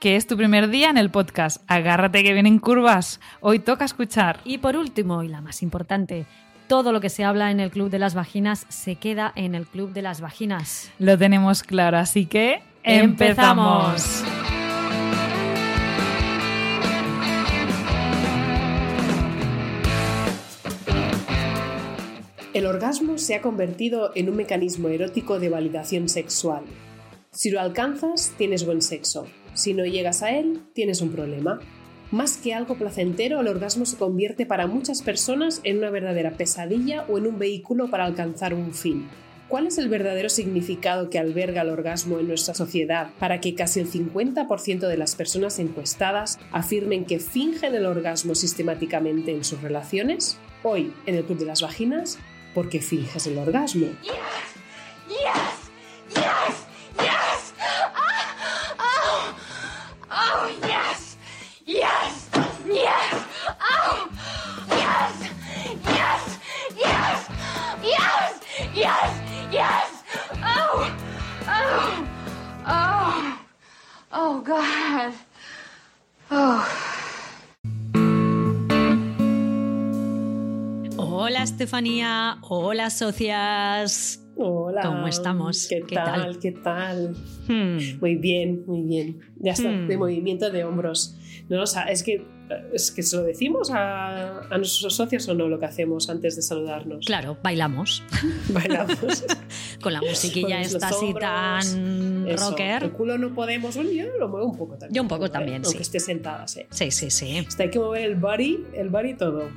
que es tu primer día en el podcast. Agárrate que vienen curvas. Hoy toca escuchar. Y por último, y la más importante, todo lo que se habla en el Club de las Vaginas se queda en el Club de las Vaginas. Lo tenemos claro, así que empezamos. El orgasmo se ha convertido en un mecanismo erótico de validación sexual. Si lo alcanzas, tienes buen sexo. Si no llegas a él, tienes un problema. Más que algo placentero, el orgasmo se convierte para muchas personas en una verdadera pesadilla o en un vehículo para alcanzar un fin. ¿Cuál es el verdadero significado que alberga el orgasmo en nuestra sociedad para que casi el 50% de las personas encuestadas afirmen que fingen el orgasmo sistemáticamente en sus relaciones? Hoy, en el Club de las Vaginas, ¿por qué finges el orgasmo? God. Oh. Hola Estefanía, hola socias. Hola. ¿Cómo estamos? ¿Qué, ¿Qué tal? tal? ¿Qué tal? Hmm. Muy bien, muy bien. Ya está, Hmm. de movimiento de hombros. No, o sea, es que, es que se lo decimos a, a nuestros socios o no lo que hacemos antes de saludarnos. Claro, bailamos. Bailamos. Con la musiquilla esta así tan Eso, El rocker. culo no podemos. Bueno, yo lo muevo un poco también. Yo un poco ¿eh? también, Aunque sí. esté sentada, sí. Sí, sí, sí. Hasta hay que mover el body, el body todo.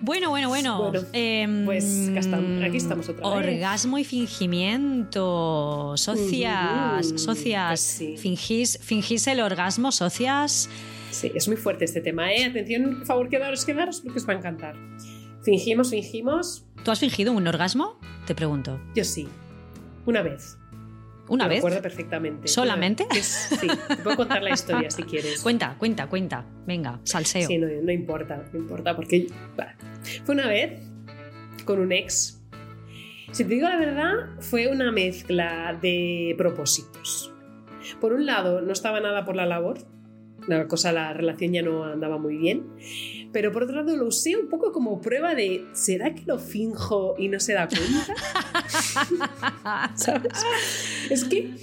Bueno, bueno, bueno. Bueno, Em, pues aquí estamos otra vez. Orgasmo y fingimiento. Socias, socias. pues sí. fingís, fingís el orgasmo, socias. Sí, es muy fuerte este tema, ¿eh? Atención, por favor, quedaros, quedaros porque os va a encantar. Fingimos, fingimos. ¿Tú has fingido un orgasmo? Te pregunto. Yo sí. Una vez. ¿Una vez? recuerdo perfectamente. ¿Solamente? Es- sí, te puedo contar la historia si quieres. Cuenta, cuenta, cuenta. Venga, salseo. Sí, no, no importa, no importa, porque bah, fue una vez con un ex. Si te digo la verdad, fue una mezcla de propósitos. Por un lado, no estaba nada por la labor, la cosa, la relación ya no andaba muy bien. Pero por otro lado, lo usé un poco como prueba de ¿será que lo finjo y no se da cuenta? ¿Sabes? Es que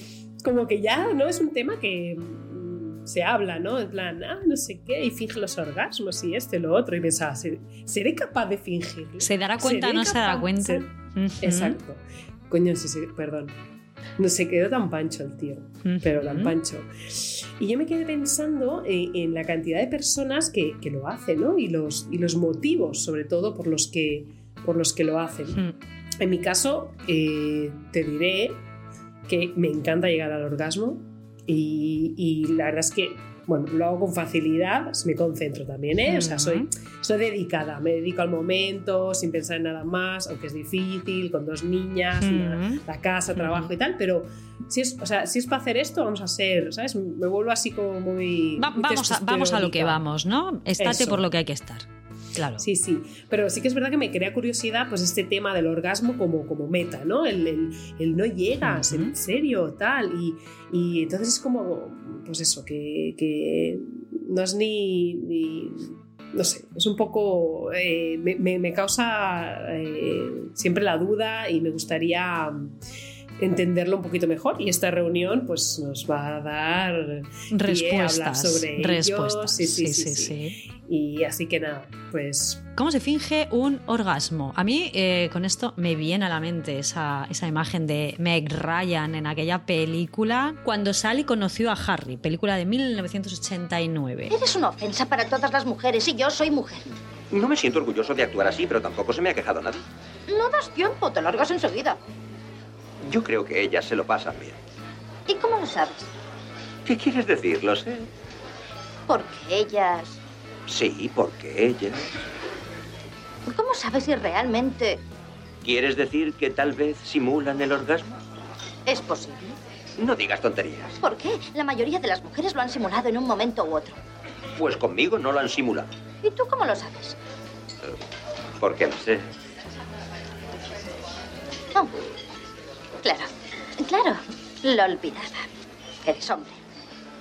como que ya no es un tema que mm, se habla, ¿no? En plan, ah, no sé qué, y finge los orgasmos y esto y lo otro. Y pensaba, ¿seré, seré capaz de fingirlo? ¿Se dará cuenta o ¿Seré no se dará capaz? cuenta? Exacto. Coño, sí, sí, perdón. No se quedó tan pancho el tío, pero tan pancho. Y yo me quedé pensando en, en la cantidad de personas que, que lo hacen, ¿no? Y los, y los motivos, sobre todo, por los que, por los que lo hacen. En mi caso, eh, te diré que me encanta llegar al orgasmo y, y la verdad es que, bueno, lo hago con facilidad, me concentro también, ¿eh? O sea, soy, soy dedicada, me dedico al momento, sin pensar en nada más, aunque es difícil, con dos niñas, la, Ujú. la casa, trabajo y tal, pero si es, o sea, si es para hacer esto, vamos a ser, ¿sabes? Me vuelvo así como muy... Va- muy vamos, a, vamos a lo que vamos, ¿no? Estate Eso. por lo que hay que estar. Claro. Sí, sí, pero sí que es verdad que me crea curiosidad pues este tema del orgasmo como, como meta, ¿no? El, el- el no llegas, en serio, tal, y, y entonces es como, pues eso, que, que no es ni, ni- no sé, es un poco, eh, me, me- me causa eh, siempre la duda y me gustaría entenderlo un poquito mejor y esta reunión pues nos va a dar pie a hablar Respuestas. sobre respuestas. Sí, sí, sí, sí, sí. sí. y así que nada, pues ¿Cómo se finge un orgasmo? A mí eh, con esto me viene a la mente esa, esa imagen de Meg Ryan en aquella película cuando Sally conoció a Harry, película de 1989. Eres una ofensa para todas las mujeres y yo soy mujer. No me siento orgulloso de actuar así, pero tampoco se me ha quejado nadie. No das tiempo, te largas enseguida. Yo creo que ellas se lo pasan bien. ¿Y cómo lo sabes? ¿Qué quieres decir? Lo sé. Porque ellas... Sí, porque ellas. ¿Cómo sabes si realmente ¿Quieres decir que tal vez simulan el orgasmo? es posible? No digas tonterías. ¿Por qué? La mayoría de las mujeres lo han simulado en un momento u otro. Pues conmigo no lo han simulado. ¿Y tú cómo lo sabes? Porque lo sé. Oh, claro, claro, lo olvidaba. Eres hombre.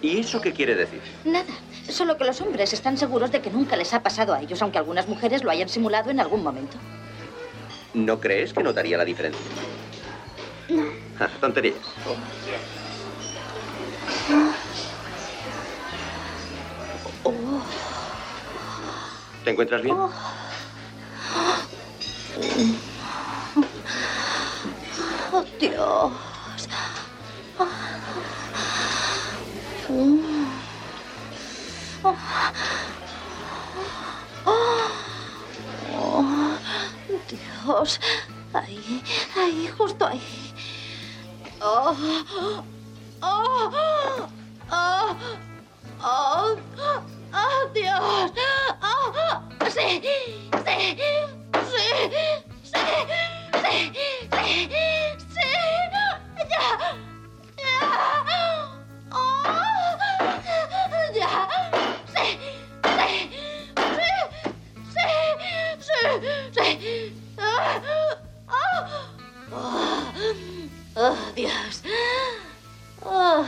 ¿Y eso qué quiere decir? Nada, solo que los hombres están seguros de que nunca les ha pasado a ellos, aunque algunas mujeres lo hayan simulado en algún momento. ¿No crees que notaría la diferencia? Ah, tonterías. ¿Te encuentras bien? Oh, Dios. Oh, Dios. Ahí, ahí, justo ahí. Oh, oh, oh, oh, oh, Dios. Oh, sí, sí, sí, sí, sí, sí, oh, Dios, oh.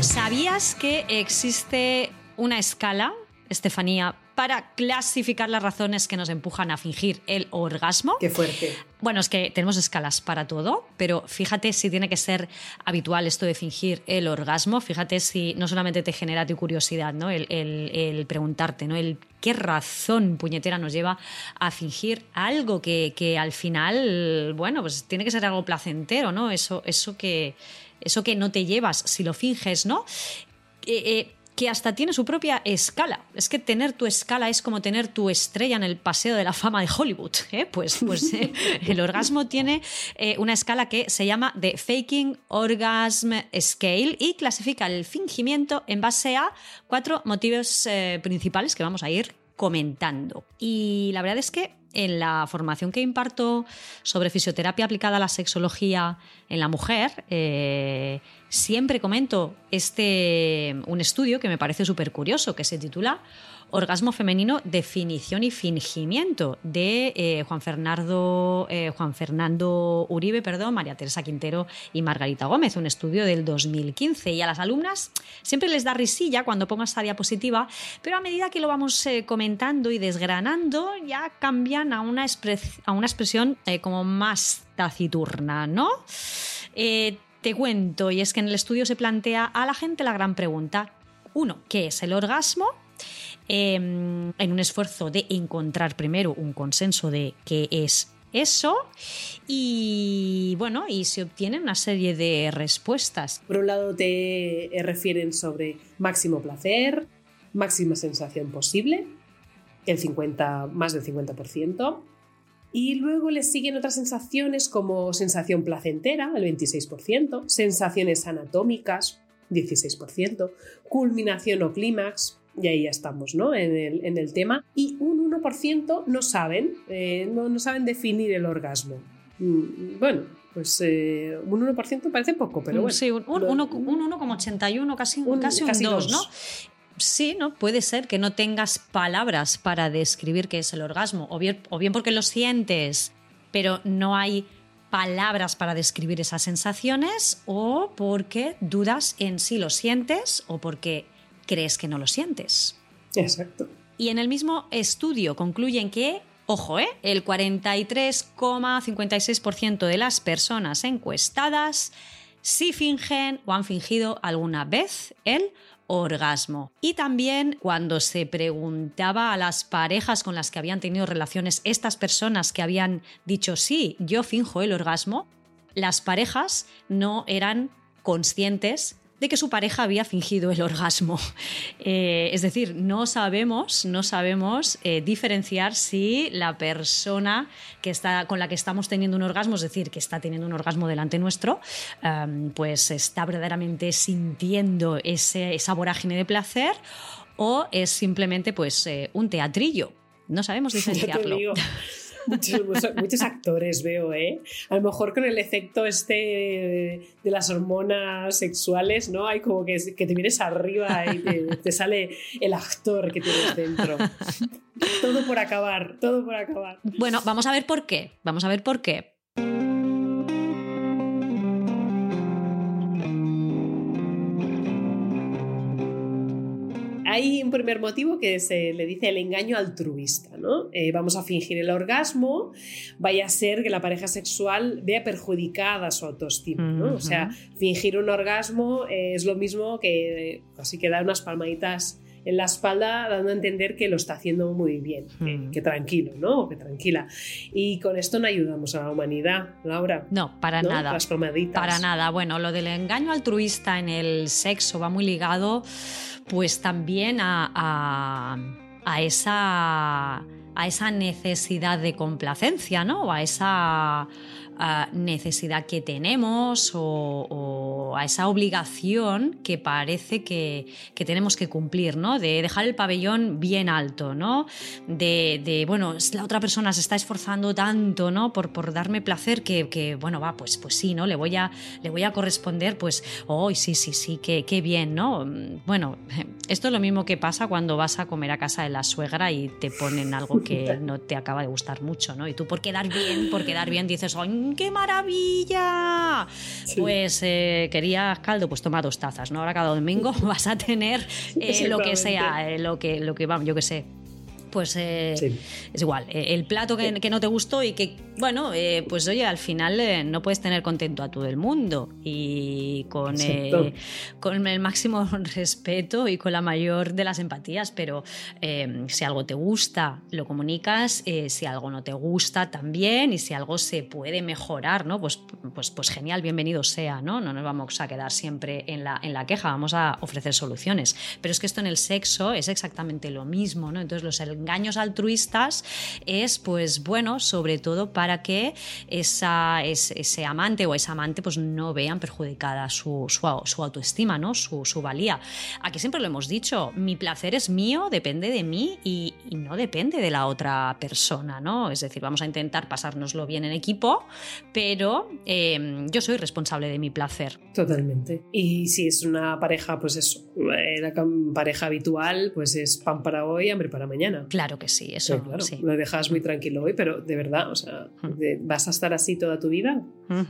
¿Sabías que existe una escala, Estefanía, para clasificar las razones que nos empujan a fingir el orgasmo? Qué fuerte. Bueno, es que tenemos escalas para todo, pero fíjate si tiene que ser habitual esto de fingir el orgasmo, fíjate si no solamente te genera tu curiosidad, ¿no? El, el- el preguntarte, ¿no? El qué razón puñetera nos lleva a fingir algo que, que al final, bueno, pues tiene que ser algo placentero, ¿no? Eso, eso que eso que no te llevas si lo finges, ¿no? Eh, eh, que hasta tiene su propia escala. Es que tener tu escala es como tener tu estrella en el paseo de la fama de Hollywood. ¿eh? Pues, pues eh, el orgasmo tiene eh, una escala que se llama The Faking Orgasm Scale y clasifica el fingimiento en base a cuatro motivos eh, principales que vamos a ir comentando. Y la verdad es que en la formación que imparto sobre fisioterapia aplicada a la sexología en la mujer, eh, siempre comento este, un estudio que me parece súper curioso, que se titula Orgasmo femenino, definición y fingimiento, de eh, Juan, Fernando, eh, Juan Fernando Uribe, perdón, María Teresa Quintero y Margarita Gómez, un estudio del 2015. Y a las alumnas siempre les da risilla cuando pongo esta diapositiva, pero a medida que lo vamos eh, comentando y desgranando, ya cambian a una, a una expresión como más taciturna, ¿no? Te cuento, y es que en el estudio se plantea a la gente la gran pregunta. Uno, ¿qué es el orgasmo? Eh, en un esfuerzo de encontrar primero un consenso de qué es eso y bueno, y se obtienen una serie de respuestas. Por un lado te eh, refieren sobre máximo placer, máxima sensación posible, el 50, más del 50%. Y luego le siguen otras sensaciones como sensación placentera, el 26%, sensaciones anatómicas, 16%, culminación o clímax, y ahí ya estamos ¿no? en, el, en el tema, y un 1% no saben, eh, no, no saben definir el orgasmo. Mm, Bueno, pues eh, un 1% parece poco, pero bueno. sí, un, un, un 1,81, casi, Un- casi un casi 2, dos. ¿no? Sí, ¿no? Puede ser que no tengas palabras para describir qué es el orgasmo, o bien, o bien porque lo sientes, pero no hay palabras para describir esas sensaciones, o porque dudas en si lo sientes, o porque crees que no lo sientes. Exacto. Y en el mismo estudio concluyen que, ojo, ¿eh? el 43,56% de las personas encuestadas sí fingen o han fingido alguna vez el orgasmo. Y también cuando se preguntaba a las parejas con las que habían tenido relaciones, estas personas que habían dicho sí, yo finjo el orgasmo, las parejas no eran conscientes de que su pareja había fingido el orgasmo. Eh, es decir, no sabemos, no sabemos eh, diferenciar si la persona que está, con la que estamos teniendo un orgasmo, es decir, que está teniendo un orgasmo delante nuestro, em, pues está verdaderamente sintiendo ese, esa vorágine de placer o es simplemente pues eh, un teatrillo. No sabemos diferenciarlo. Muchos, actores veo, ¿eh? A lo mejor con el efecto este de las hormonas sexuales, ¿no? Hay como que, te vienes arriba y te, sale el actor que tienes dentro. todo por acabar, todo por acabar. Bueno, vamos a ver por qué. Vamos a ver por qué. Hay un primer motivo que se le dice el engaño altruista, ¿no? Eh, vamos a fingir el orgasmo, vaya a ser que la pareja sexual vea perjudicada su autoestima, ¿no? O sea, fingir un orgasmo es lo mismo que así que dar unas palmaditas en la espalda dando a entender que lo está haciendo muy bien, que, tranquilo, ¿no? que tranquila. Y con esto no ayudamos a la humanidad, Laura. No, para nada. Las palmaditas. Para nada. Bueno, lo del engaño altruista en el sexo va muy ligado pues también a, esa, a esa necesidad de complacencia, ¿no? A esa necesidad que tenemos o, a esa obligación que parece que, tenemos que cumplir, ¿no? De dejar el pabellón bien alto, ¿no? De, bueno, la otra persona se está esforzando tanto, ¿no? Por, por darme placer que, bueno, va, pues, pues sí, ¿no? Le voy a, le voy a corresponder, pues, hoy sí, sí, sí, qué, qué bien, ¿no? Bueno, esto es lo mismo que pasa cuando vas a comer a casa de la suegra y te ponen algo que no te acaba de gustar mucho, ¿no? Y tú por quedar bien, por quedar bien dices, ¡ay, ¡qué maravilla! Pues eh, querías caldo, pues toma dos tazas, ¿no? Ahora cada domingo vas a tener eh, lo que sea, eh, lo que, lo que vamos, yo que sé pues eh, es igual. Eh, el plato que, no te gustó y que, bueno, eh, pues oye, al final no puedes tener contento a todo el mundo. Y con, con el máximo respeto y con la mayor de las empatías, pero si algo te gusta, lo comunicas, si algo no te gusta también, y si algo se puede mejorar, ¿no? Pues, pues, pues genial, bienvenido sea, ¿no? No nos vamos a quedar siempre en la, en la queja, vamos a ofrecer soluciones. Pero es que esto en el sexo es exactamente lo mismo, ¿no? Entonces los engaños altruistas es, pues bueno, sobre todo para que esa, ese, amante o esa amante pues no vean perjudicada su, su, autoestima, ¿no? Su, su, valía. Aquí siempre lo hemos dicho, mi placer es mío, depende de mí y, no depende de la otra persona, ¿no? Es decir, vamos a intentar pasárnoslo bien en equipo, pero em, yo soy responsable de mi placer. Totalmente. Y si es una pareja, pues eso, una pareja habitual, pues es pan para hoy, hambre para mañana. Claro que sí, eso sí, Lo dejas muy tranquilo hoy, pero de verdad, o sea, ¿vas a estar así toda tu vida?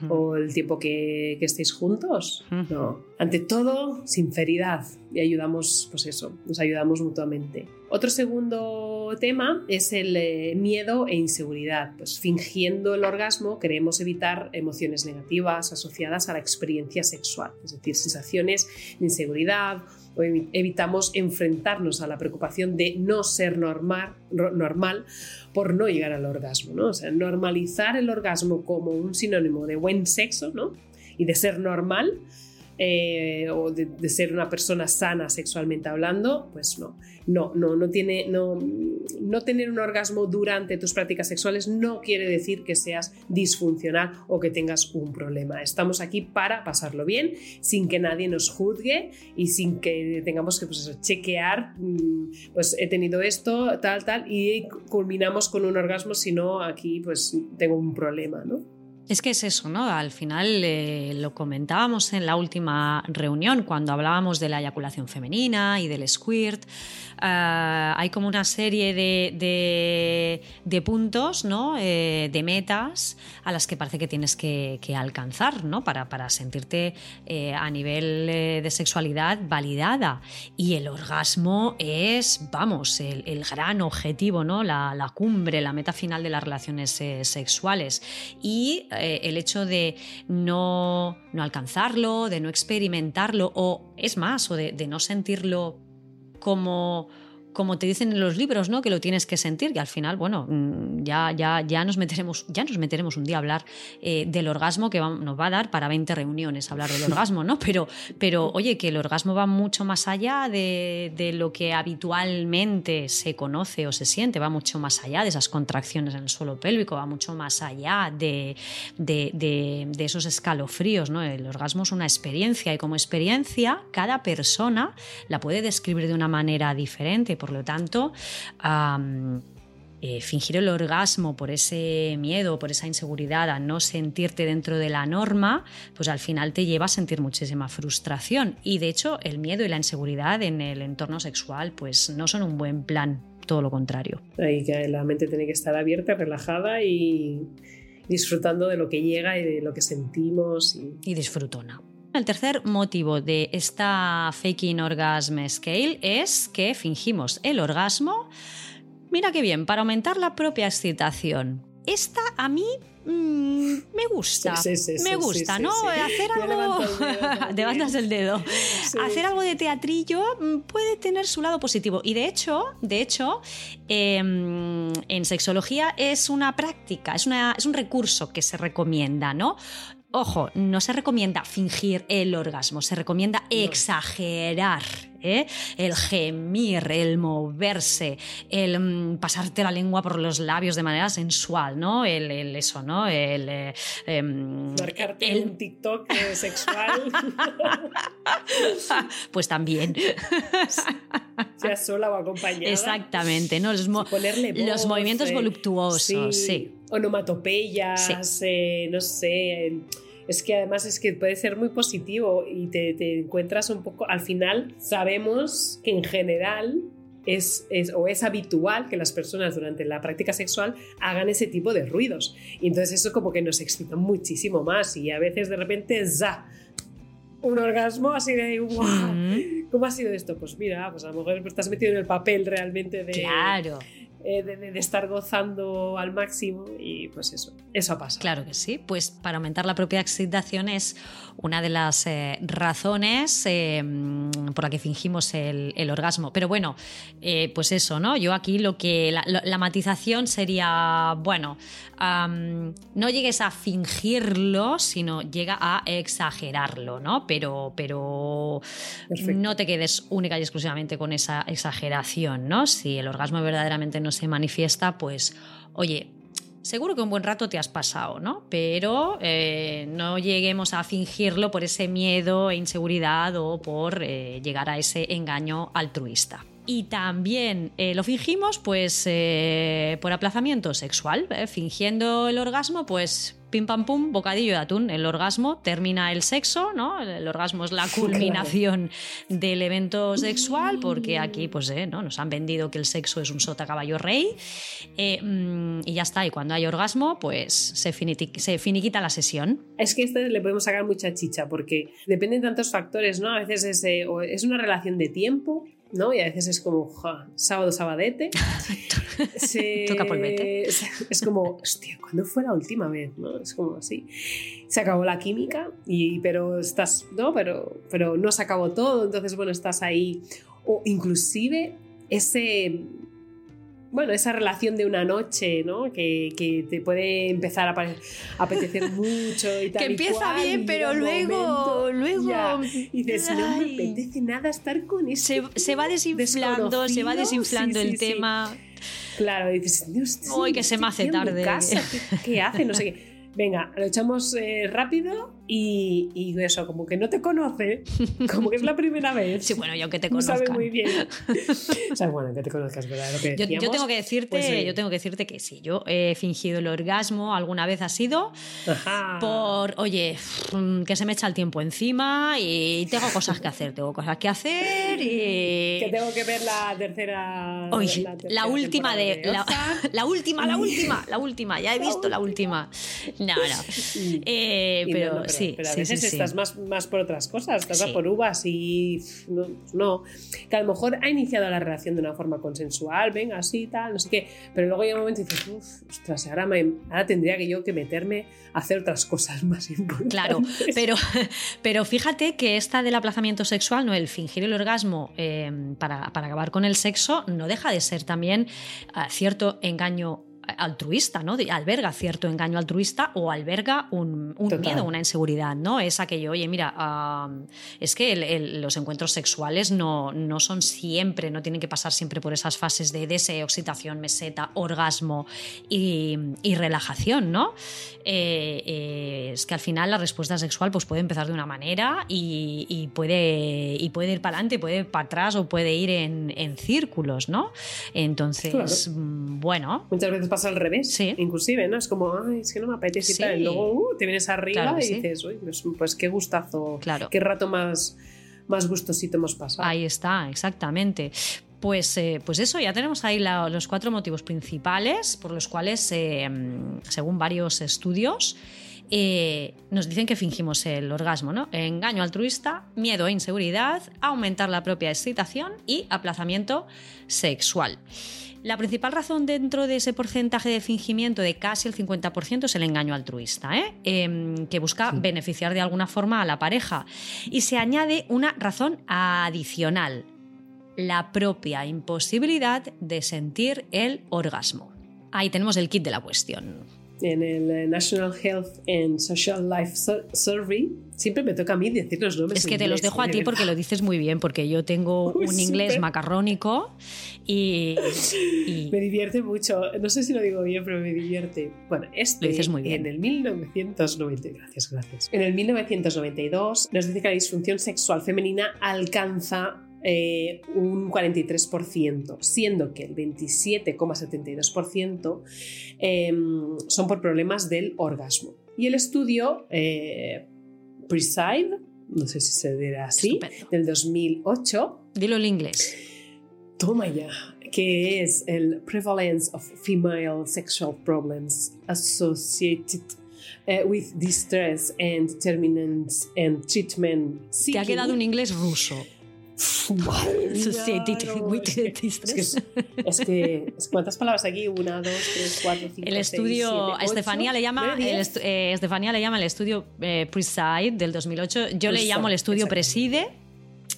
¿O el tiempo que, que estéis juntos? No. Ante todo, sinceridad y ayudamos, pues eso, nos ayudamos mutuamente. Otro segundo tema es el eh, miedo e inseguridad. Pues fingiendo el orgasmo queremos evitar emociones negativas asociadas a la experiencia sexual, es decir, sensaciones de inseguridad o evitamos enfrentarnos a la preocupación de no ser normal, normal por no llegar al orgasmo. normalizar el orgasmo como un sinónimo de buen sexo ¿no? y de ser normal eh, o de, ser una persona sana sexualmente hablando, pues no, no, no, no tiene, no, no tener un orgasmo durante tus prácticas sexuales no quiere decir que seas disfuncional o que tengas un problema. Estamos aquí para pasarlo bien, sin que nadie nos juzgue y sin que tengamos que pues chequear, mm, pues he tenido esto, tal, tal, y culminamos con un orgasmo, si no, aquí pues tengo un problema, ¿no? Es que es eso, ¿no? Al final eh, lo comentábamos en la última reunión cuando hablábamos de la eyaculación femenina y del squirt. Ah, hay como una serie de, puntos, ¿no? Eh, de metas a las que parece que tienes que, alcanzar ¿no? para, para sentirte eh, a nivel eh, de sexualidad validada. Y el orgasmo es, vamos, el, gran objetivo, ¿no? La, la, cumbre, la meta final de las relaciones sexuales. Y el hecho de no, no, alcanzarlo, de no experimentarlo, o es más, o de no sentirlo como como te dicen en los libros, ¿no? Que lo tienes que sentir, y al final, bueno, mm, ya, ya, ya nos meteremos, ya nos meteremos un día a hablar eh, del orgasmo que nos va a dar para 20 reuniones hablar del orgasmo, ¿no? Pero, pero oye, que el orgasmo va mucho más allá de, de, lo que habitualmente se conoce o se siente, va mucho más allá de esas contracciones en el suelo pélvico, va mucho más allá de, de, de esos escalofríos, ¿no? El orgasmo es una experiencia y como experiencia cada persona la puede describir de una manera diferente por lo tanto, eh, fingir el orgasmo por ese miedo, por esa inseguridad a no sentirte dentro de la norma, pues al final te lleva a sentir muchísima frustración. Y de hecho, el miedo y la inseguridad en el entorno sexual, pues no son un buen plan, todo lo contrario. Ahí que la mente tiene que estar abierta, relajada y disfrutando de lo que llega y de lo que sentimos. Y, y disfrutona. El tercer motivo de esta faking orgasm scale es que fingimos el orgasmo. Mira qué bien, para aumentar la propia excitación. Esta a mí mm, me gusta. me gusta, ¿no? Hacer algo. Levantas el dedo. Hacer algo de teatrillo mm, puede tener su lado positivo. Y de hecho, de hecho, em, en sexología es una práctica, es, una, es un recurso que se recomienda, ¿no? Ojo, no se recomienda fingir el orgasmo, se recomienda exagerar. ¿Eh? El gemir, el moverse, el mm, pasarte la lengua por los labios de manera sensual, ¿no? El, eso, ¿no? El. Eh, em, Marcarte el... un TikTok eh, sexual. pues también. Sea sola o acompañada. Exactamente, ¿no? Los, los movimientos voluptuosos, sí. Onomatopeyas, no sé es que además es que puede ser muy positivo y te, encuentras un poco, al final sabemos que en general es, es, o es habitual que las personas durante la práctica sexual hagan ese tipo de ruidos. Y entonces eso como que nos excita muchísimo más y a veces de repente, ¡za! Un orgasmo así de ¡guau! ¿Cómo ha sido esto? Pues mira, pues a lo mejor estás metido en el papel realmente de... Claro eh, de, estar gozando al máximo y pues eso, eso pasa. Claro que sí, pues para aumentar la propia excitación es una de las eh, razones eh, por la que fingimos el, orgasmo. Pero bueno, pues eso, ¿no? Yo aquí lo que la, matización sería, bueno, no llegues a fingirlo, sino llega a exagerarlo, ¿no? Pero, pero no te quedes única y exclusivamente con esa exageración, ¿no? Si el orgasmo verdaderamente no se manifiesta, pues, oye, seguro que un buen rato te has pasado, ¿no? Pero eh, no lleguemos a fingirlo por ese miedo e inseguridad o por eh, llegar a ese engaño altruista. Y también eh, lo fingimos, pues, por aplazamiento sexual, fingiendo el orgasmo, pues pim pam pum, bocadillo de atún. El orgasmo termina el sexo, ¿no? El orgasmo es la culminación del evento sexual, porque aquí, pues, eh, ¿no? Nos han vendido que el sexo es un sota caballo rey. Eh, mm, y ya está. Y cuando hay orgasmo, pues se, se finiquita la sesión. Es que este le podemos sacar mucha chicha, porque dependen tantos factores, ¿no? A veces es, eh, es una relación de tiempo, ¿no? Y a veces es como sábado, sabadete. Se, Toca polvete. Es, como, hostia, ¿cuándo fue la última vez? ¿no? Es como así. Se acabó la química, y, pero estás, ¿no? Pero, pero no se acabó todo, entonces, bueno, estás ahí. O inclusive ese bueno, esa relación de una noche, ¿no? Que, que te puede empezar a apetecer mucho y tal. Que empieza bien, pero luego, luego. Y dices, no me apetece nada estar con ese. Se, se va desinflando, se va desinflando el tema. Claro, y dices, Dios, Uy, que se me hace tarde. ¿Qué, ¿Qué hace? No sé qué. Venga, lo echamos eh, rápido y, eso, como que no te conoce, como que es la primera vez. Sí, bueno, yo que te conozca. sabe muy bien. o sea, bueno, que te conozcas, ¿verdad? yo, tengo que decirte, pues yo tengo que decirte que sí, yo he fingido el orgasmo alguna vez ha sido por, oye, que se me echa el tiempo encima y tengo cosas que hacer, tengo cosas que hacer y... Que tengo que ver la tercera... Oye, la, última de... la, la, última, la última, la última, ya he visto la última. No, no. Eh, pero sí Sí, pero a veces sí, sí. estás más, más por otras cosas, estás por uvas y no, no. Que a lo mejor ha iniciado la relación de una forma consensual, venga, así, tal, no sé qué, pero luego llega un momento y dices, uff, ostras, ahora, me- ahora tendría que yo que meterme a hacer otras cosas más importantes. Claro, pero, pero fíjate que esta del aplazamiento sexual, no el fingir el orgasmo eh, para, para acabar con el sexo, no deja de ser también ah, cierto engaño altruista, ¿no? Alberga cierto engaño altruista o alberga un, miedo, una inseguridad, ¿no? Es aquello, oye, mira, es que el- el- los encuentros sexuales no, no son siempre, no tienen que pasar siempre por esas fases de deseo, excitación, meseta, orgasmo y, y relajación, ¿no? Eh, eh, es que al final la respuesta sexual pues, puede empezar de una manera y, y puede, y puede ir para adelante, puede ir para atrás o puede ir en, en círculos, ¿no? Entonces, mm, bueno, Muchas veces pasa al revés, Sí. inclusive, ¿no? Es como, ay, es que no me apetece y tal. Y luego uh, te vienes arriba Claro y sí. dices, uy, pues, pues qué gustazo, Claro. qué rato más, más gustosito hemos pasado. Ahí está, exactamente. Pues, eh, pues eso, ya tenemos ahí la- los cuatro motivos principales por los cuales, eh, según varios estudios, eh, nos dicen que fingimos el orgasmo, ¿no? Engaño altruista, miedo e inseguridad, aumentar la propia excitación y aplazamiento sexual. La principal razón dentro de ese porcentaje de fingimiento de casi el 50% es el engaño altruista, ¿eh? Em, que busca beneficiar de alguna forma a la pareja. Y se añade una razón adicional, la propia imposibilidad de sentir el orgasmo. Ahí tenemos el kit de la cuestión. En el eh, National Health and Social Life Sur- Survey, siempre me toca a mí decir los nombres. Es que te los dejo a ti porque lo dices muy bien, porque yo tengo Uy, un inglés súper. macarrónico y, y- Me divierte mucho, no sé si lo digo bien, pero me divierte. Bueno, este Lo dices muy bien. en el 1990, gracias, gracias. En el 1992 nos dice que la disfunción sexual femenina alcanza eh, un 43%, siendo que el 27,72% eh, son por problemas del orgasmo. Y el estudio eh, Preside, no sé si se dirá así, Estupendo. del 2008, dilo en inglés. Toma ya, que es el Prevalence of Female Sexual Problems Associated eh, with Distress and Determinants and Treatment Te ha quedado un inglés ruso. Madre es que-. Es ¿cuántas palabras aquí? Una, dos, tres, cuatro, cinco, El seis, estudio, siete, a Estefanía ocho, le llama, el estu- eh, Estefanía le llama el estudio eh, Preside del 2008. Yo le llamo el estudio. Preside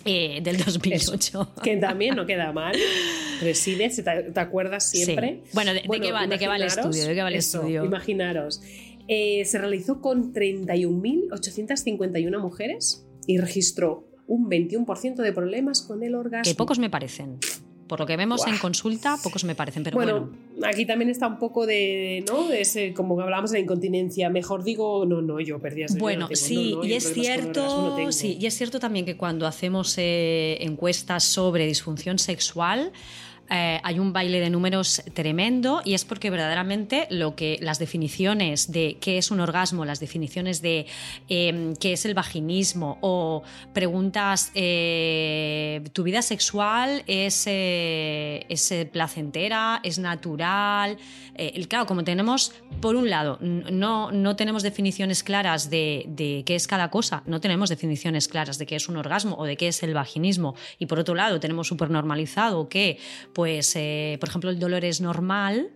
eh, del 2008. que también no queda mal. Preside, ¿se ¿te, te acuerdas siempre? Sí. Bueno, ¿de- de qué va- de qué va el estudio? ¿De qué va el eso, estudio? Imaginaros. Eh, se realizó con 31.851 mujeres y registró un 21% de problemas con el orgasmo. Que pocos me parecen. Por lo que vemos en consulta, pocos me parecen, pero bueno. bueno, aquí también está un poco de, ¿no? De ese, como hablábamos de la incontinencia. Mejor digo, no, no, yo perdí ese Bueno, sí, y es cierto, sí, sí, y es cierto también que cuando hacemos eh, encuestas sobre disfunción sexual, eh, hay un baile de números tremendo y es porque verdaderamente lo que las definiciones de qué es un orgasmo, las definiciones de eh, qué es el vaginismo o preguntas eh, tu vida sexual es, eh, es placentera, es natural. Claro, como tenemos, por un lado, no, no tenemos definiciones claras de, de qué es cada cosa, no tenemos definiciones claras de qué es un orgasmo o de qué es el vaginismo, y por otro lado, tenemos súper normalizado que, pues, eh, por ejemplo, el dolor es normal,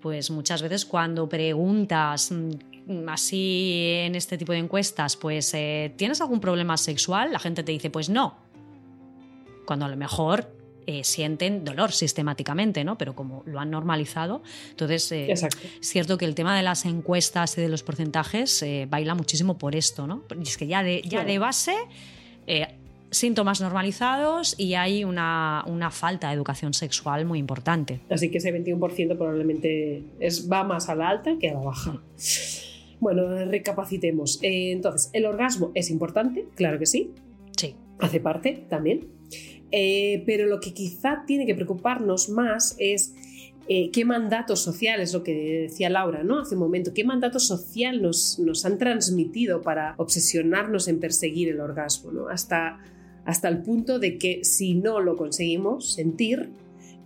pues muchas veces cuando preguntas mm, así en este tipo de encuestas, pues, eh, ¿tienes algún problema sexual? La gente te dice, pues no. Cuando a lo mejor eh, sienten dolor sistemáticamente, ¿no? Pero como lo han normalizado, entonces eh, es cierto que el tema de las encuestas y de los porcentajes baila muchísimo por esto, ¿no? Y es que ya de, ya Claro. de base, síntomas normalizados y hay una, una falta de educación sexual muy importante. Así que ese 21% probablemente es, va más a la alta que a la baja. Bueno, recapacitemos. Eh, entonces, ¿el orgasmo es importante? Claro que sí. Sí. hace parte también. Eh, pero lo que quizá tiene que preocuparnos más es eh, qué mandato social, es lo que decía Laura ¿no? hace un momento, qué mandato social nos, nos han transmitido para obsesionarnos en perseguir el orgasmo, ¿no? hasta, hasta el punto de que si no lo conseguimos sentir,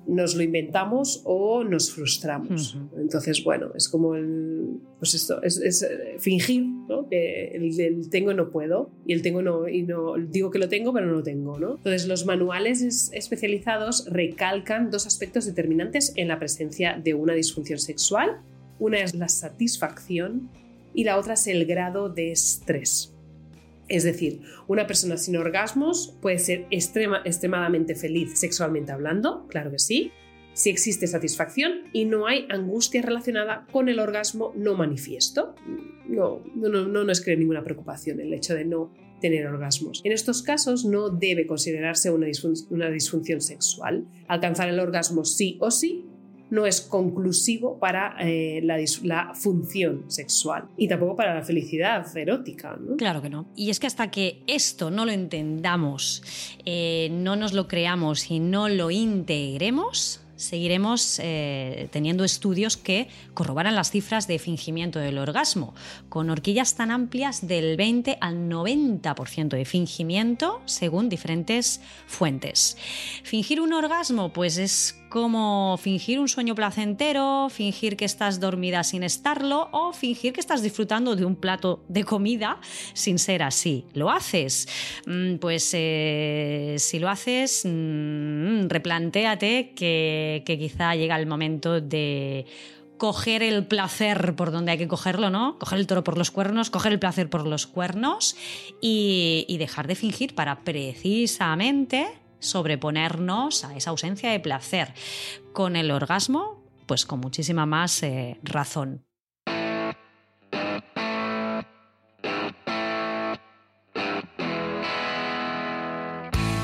nos lo inventamos o nos frustramos. Entonces, bueno, es como el, pues esto, es, eh, fingir ¿no? que el, tengo no puedo y el tengo no, y no, digo que lo tengo pero no lo tengo. ¿no? Entonces, los manuales especializados recalcan dos aspectos determinantes en la presencia de una disfunción sexual. Una es la satisfacción y la otra es el grado de estrés. Es decir, una persona sin orgasmos puede ser extremadamente feliz sexualmente hablando, claro que sí, si existe satisfacción y no hay angustia relacionada con el orgasmo no manifiesto. No, no, no, nos crea ninguna preocupación el hecho de no tener orgasmos. En estos casos no debe considerarse una, una disfunción sexual. Alcanzar el orgasmo sí o sí no es conclusivo para eh, la, función sexual y tampoco para la felicidad erótica. Claro que no. Y es que hasta que esto no lo entendamos, eh, no nos lo creamos y no lo integremos, seguiremos eh, teniendo estudios que corroboran las cifras de fingimiento del orgasmo, con horquillas tan amplias del 20 al 90% de fingimiento según diferentes fuentes. Fingir un orgasmo pues es como fingir un sueño placentero, fingir que estás dormida sin estarlo o fingir que estás disfrutando de un plato de comida sin ser así. ¿Lo haces? Mm, pues eh, si lo haces, mm, replantéate que, quizá llega el momento de coger el placer por donde hay que cogerlo, ¿no? Coger el toro por los cuernos, coger el placer por los cuernos y, y dejar de fingir para precisamente sobreponernos a esa ausencia de placer. Con el orgasmo, pues con muchísima más eh, razón.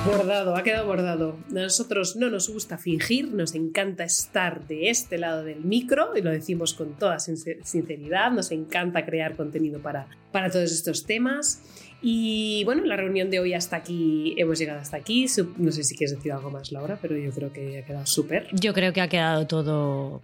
Bordado, ha quedado bordado. A nosotros no nos gusta fingir, nos encanta estar de este lado del micro y lo decimos con toda sinceridad, nos encanta crear contenido para, para todos estos temas y bueno, la reunión de hoy hasta aquí, hemos llegado hasta aquí. No sé si quieres decir algo más, Laura, pero yo creo que ha quedado súper. Yo creo que ha quedado todo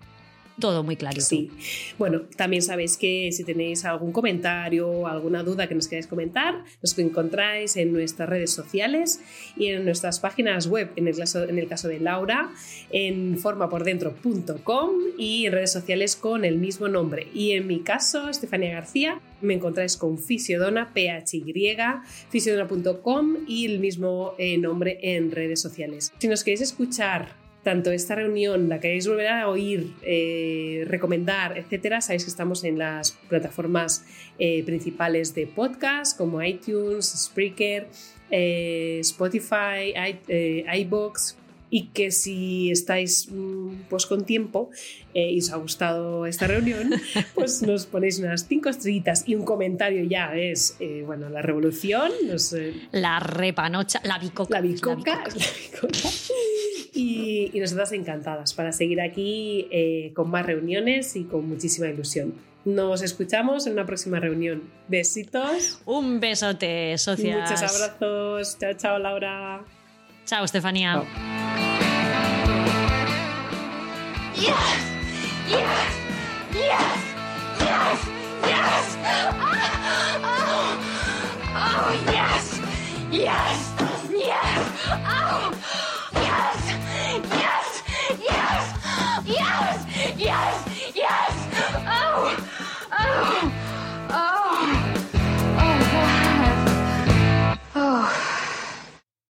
todo muy claro. Sí. Bueno, también sabéis que si tenéis algún comentario o alguna duda que nos queráis comentar, nos encontráis en nuestras redes sociales y en nuestras páginas web, en el caso, en el caso de Laura, en formapordentro.com y en redes sociales con el mismo nombre. Y en mi caso, Estefania García, me encontráis con Fisiodona, PHY, fisiodona.com y el mismo eh, nombre en redes sociales. Si nos queréis escuchar tanto esta reunión, la queréis volver a oír, eh, recomendar, etcétera, sabéis que estamos en las plataformas eh, principales de podcast como iTunes, Spreaker, eh, Spotify, iBox, y que si estáis mm, pues con tiempo y os ha gustado esta reunión, pues nos ponéis unas cinco estrellitas y un comentario ya es, bueno, la revolución. la repanocha, la bicoca. La bicoca. La bicoca y, nosotras encantadas para seguir aquí eh, con más reuniones y con muchísima ilusión. Nos escuchamos en una próxima reunión. Besitos. Un besote, socias. Muchos abrazos. Chao, chao, Laura. Chao, Estefanía. Chao. Yes, yes, yes, yes, yes. Oh, oh, oh yes, yes.